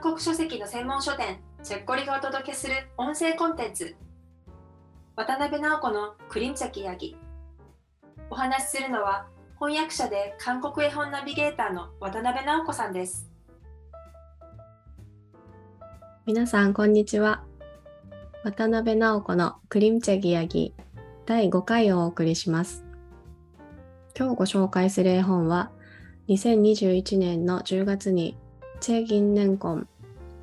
韓国書籍の専門書店チェッコリがお届けする音声コンテンツ。渡辺直子のクリンチャキヤギ。お話しするのは翻訳者で韓国絵本ナビゲーターの渡辺直子さんです。皆さんこんにちは。渡辺直子のクリンチャギヤギ第5回をお送りします。今日ご紹介する絵本は2021年の10月にチェ・ギンネンコン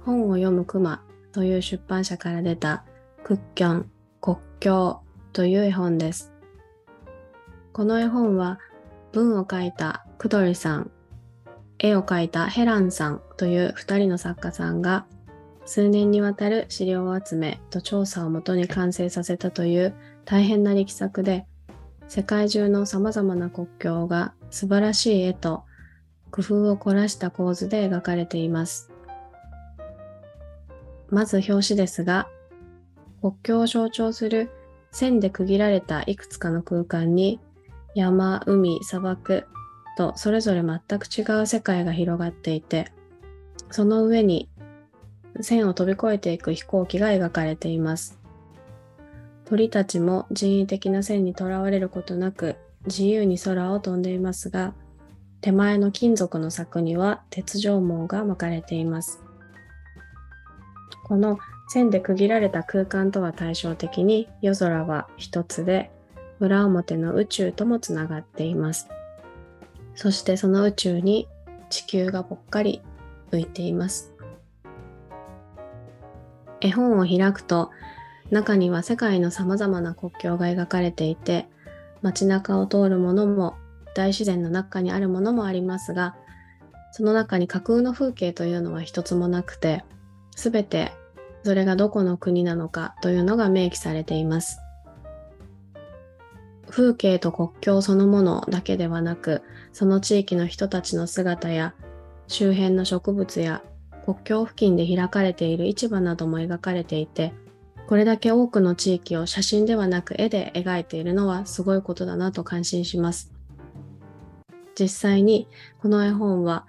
本を読むクマという出版社から出たクッキョン国境という絵本です。この絵本は文を書いたクドリさん、絵を描いたヘランさんという2人の作家さんが数年にわたる資料集めと調査をもとに完成させたという大変な力作で世界中の様々な国境が素晴らしい絵と工夫を凝らした構図で描かれています。まず表紙ですが、国境を象徴する線で区切られたいくつかの空間に山、海、砂漠とそれぞれ全く違う世界が広がっていて、その上に線を飛び越えていく飛行機が描かれています。鳥たちも人為的な線にとらわれることなく自由に空を飛んでいますが、手前の金属の柵には鉄条網が巻かれています。この線で区切られた空間とは対照的に夜空は一つで裏表の宇宙ともつながっています。そしてその宇宙に地球がぽっかり浮いています。絵本を開くと中には世界の様々な国境が描かれていて街中を通るものも大自然の中にあるものもありますがその中に架空の風景というのは一つもなくて全てそれがどこの国なのかというのが明記されています。風景と国境そのものだけではなくその地域の人たちの姿や周辺の植物や国境付近で開かれている市場なども描かれていてこれだけ多くの地域を写真ではなく絵で描いているのはすごいことだなと感心します。実際にこの絵本は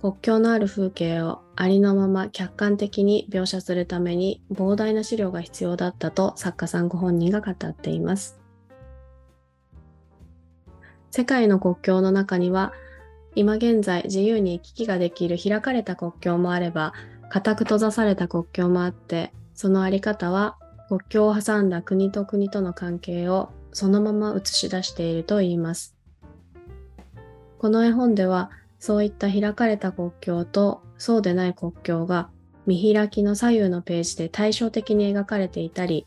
国境のある風景をありのまま客観的に描写するために膨大な資料が必要だったと作家さんご本人が語っています。世界の国境の中には今現在自由に行き来ができる開かれた国境もあれば固く閉ざされた国境もあってそのあり方は国境を挟んだ国と国との関係をそのまま映し出しているといいます。この絵本ではそういった開かれた国境とそうでない国境が見開きの左右のページで対照的に描かれていたり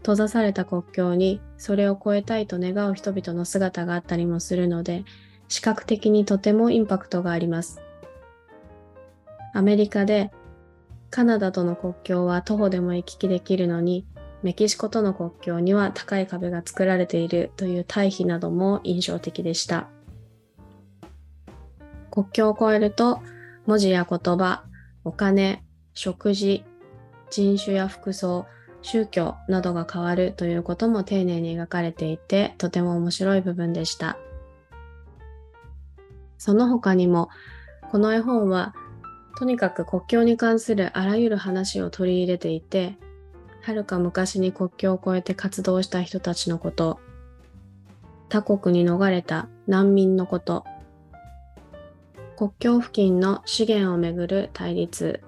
閉ざされた国境にそれを超えたいと願う人々の姿があったりもするので視覚的にとてもインパクトがあります。アメリカでカナダとの国境は徒歩でも行き来できるのにメキシコとの国境には高い壁が作られているという対比なども印象的でした。国境を越えると文字や言葉、お金、食事、人種や服装、宗教などが変わるということも丁寧に描かれていてとても面白い部分でした。その他にもこの絵本はとにかく国境に関するあらゆる話を取り入れていてはるか昔に国境を越えて活動した人たちのこと他国に逃れた難民のこと国境付近の資源をめぐる対立、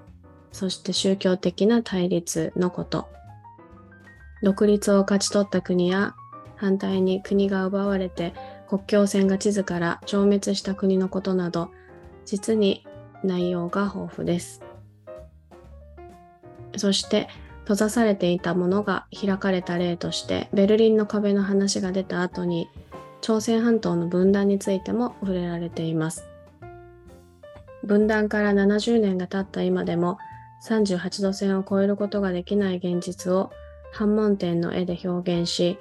そして宗教的な対立のこと。独立を勝ち取った国や反対に国が奪われて国境線が地図から消滅した国のことなど、実に内容が豊富です。そして閉ざされていたものが開かれた例としてベルリンの壁の話が出た後に朝鮮半島の分断についても触れられています。分断から70年が経った今でも38度線を超えることができない現実を反問点の絵で表現し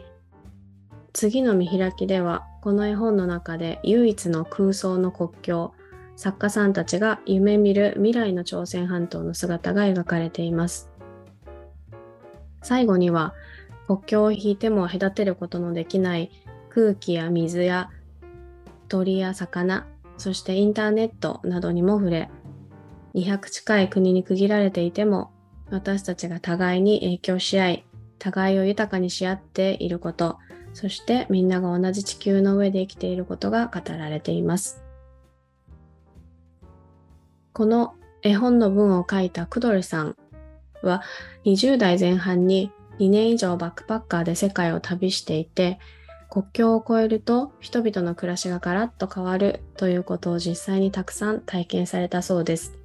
次の見開きではこの絵本の中で唯一の空想の国境作家さんたちが夢見る未来の朝鮮半島の姿が描かれています。最後には国境を引いても隔てることのできない空気や水や鳥や魚そしてインターネットなどにも触れ200近い国に区切られていても、私たちが互いに影響し合い、互いを豊かにし合っていること、そしてみんなが同じ地球の上で生きていることが語られています。この絵本の文を書いたクドルさんは20代前半に2年以上バックパッカーで世界を旅していて国境を越えると人々の暮らしがガラッと変わるということを実際にたくさん体験されたそうです。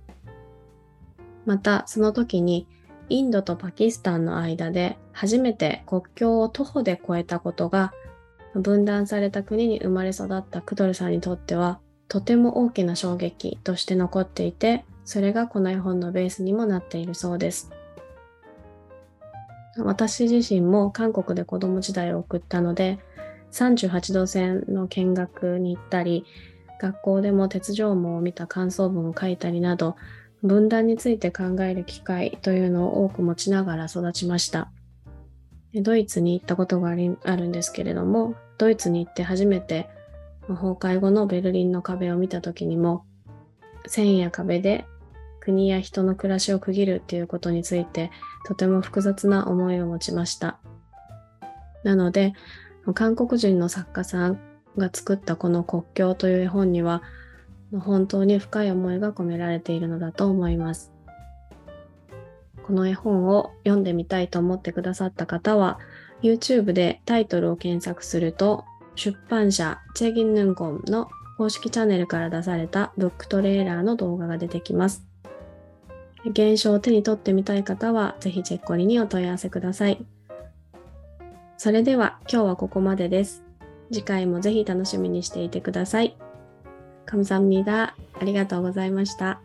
またその時にインドとパキスタンの間で初めて国境を徒歩で越えたことが分断された国に生まれ育ったクドルさんにとってはとても大きな衝撃として残っていてそれがこの絵本のベースにもなっているそうです。私自身も韓国で子供時代を送ったので38度線の見学に行ったり学校でも鉄条網を見た感想文を書いたりなど分断について考える機会というのを多く持ちながら育ちました。ドイツに行ったことがあるんですけれども、ドイツに行って初めて崩壊後のベルリンの壁を見た時にも、線や壁で国や人の暮らしを区切るっていうことについてとても複雑な思いを持ちました。なので、韓国人の作家さんが作ったこの国境という絵本には本当に深い思いが込められているのだと思います。この絵本を読んでみたいと思ってくださった方は YouTube でタイトルを検索すると出版社チェギンヌンゴンの公式チャンネルから出されたブックトレーラーの動画が出てきます。現象を手に取ってみたい方はぜひチェッコリにお問い合わせください。それでは今日はここまでです。次回もぜひ楽しみにしていてください。감사합니다。ありがとうございました。